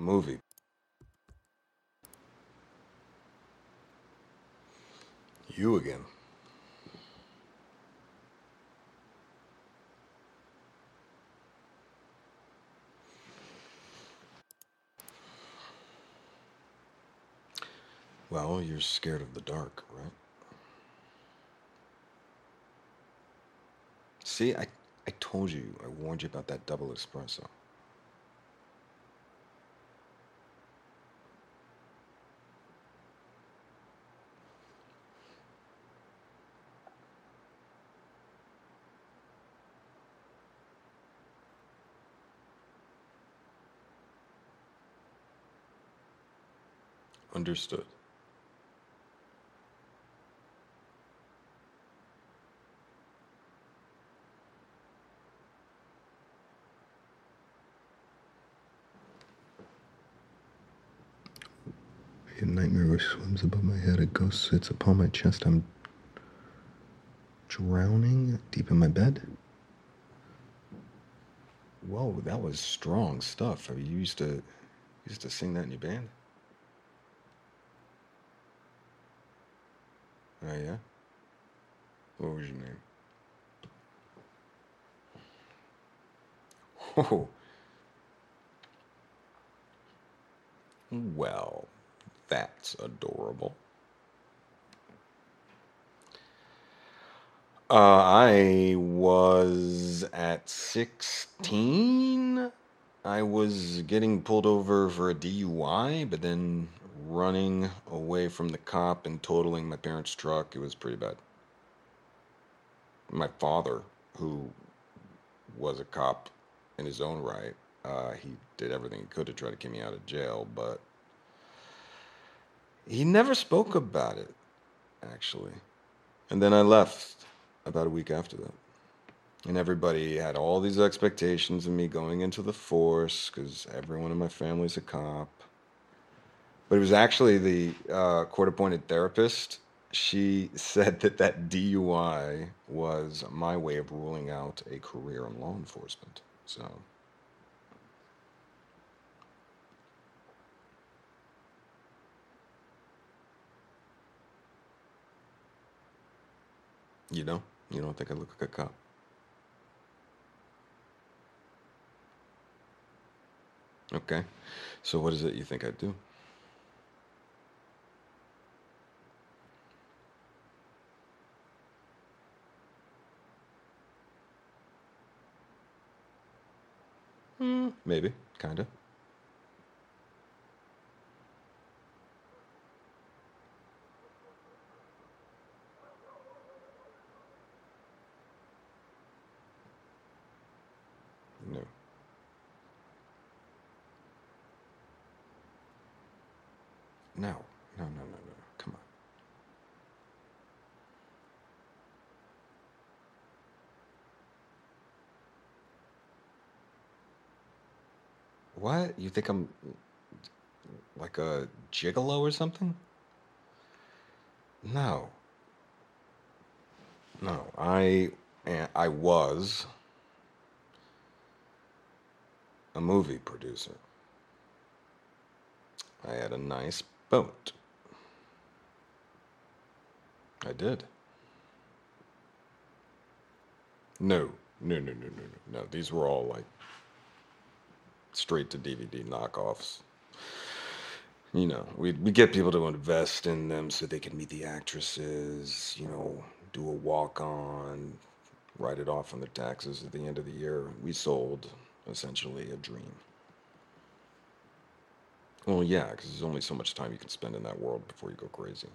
movie. You again. Well, you're scared of the dark, right? See, I, I told you, I warned you about that double espresso. Understood. A nightmare which swims above my head. A ghost sits upon my chest. I'm drowning deep in my bed. Whoa, that was strong stuff. I mean, you used to used to sing that in your band? Oh yeah. What was your name? Oh, well, that's adorable. Uh, I was at 16. I was getting pulled over for a DUI, but then running away from the cop and totaling my parents' truck. It was pretty bad. My father, who was a cop in his own right, uh, he did everything he could to try to get me out of jail, but he never spoke about it, actually. And then I left about a week after that. And everybody had all these expectations of me going into the force because everyone in my family's a cop. But it was actually the uh, court appointed therapist. She said that that DUI was my way of ruling out a career in law enforcement. So, you know, you don't think I look like a cop. Okay. So, what is it you think I do? Mm, maybe, kind of. No. No. No, no, no, no. Come on. What? You think I'm like a gigolo or something? No. No. I I was a movie producer. I had a nice boat. I did. No. No, no, no, no, no. No, these were all like straight to DVD knockoffs. You know, we we get people to invest in them so they can meet the actresses, you know, do a walk on, write it off on their taxes at the end of the year. We sold essentially a dream. Well, yeah, because there's only so much time you can spend in that world before you go crazy.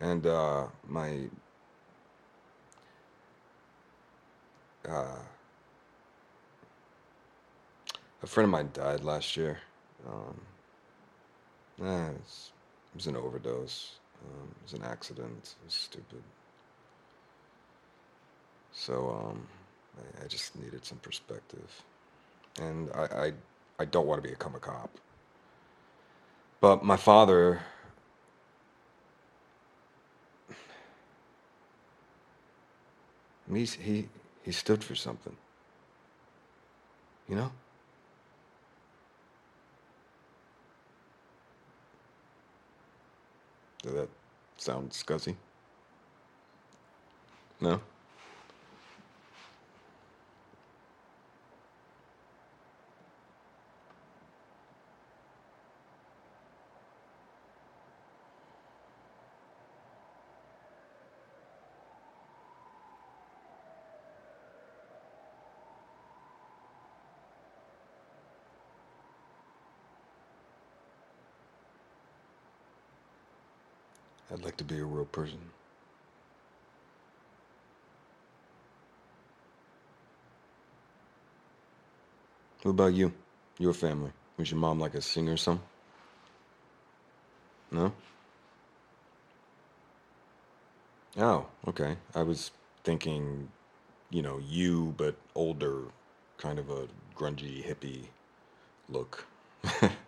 And uh, my uh, a friend of mine died last year. Um, it was, it was an overdose. Um, it was an accident. It was stupid. So um, I, I just needed some perspective, and I, I I don't want to become a cop. But my father, he he stood for something. You know. Does that sound scuzzy? No? I'd like to be a real person. What about you? Your family? Was your mom like a singer or something? No? Oh, okay. I was thinking, you know, you, but older, kind of a grungy hippie look.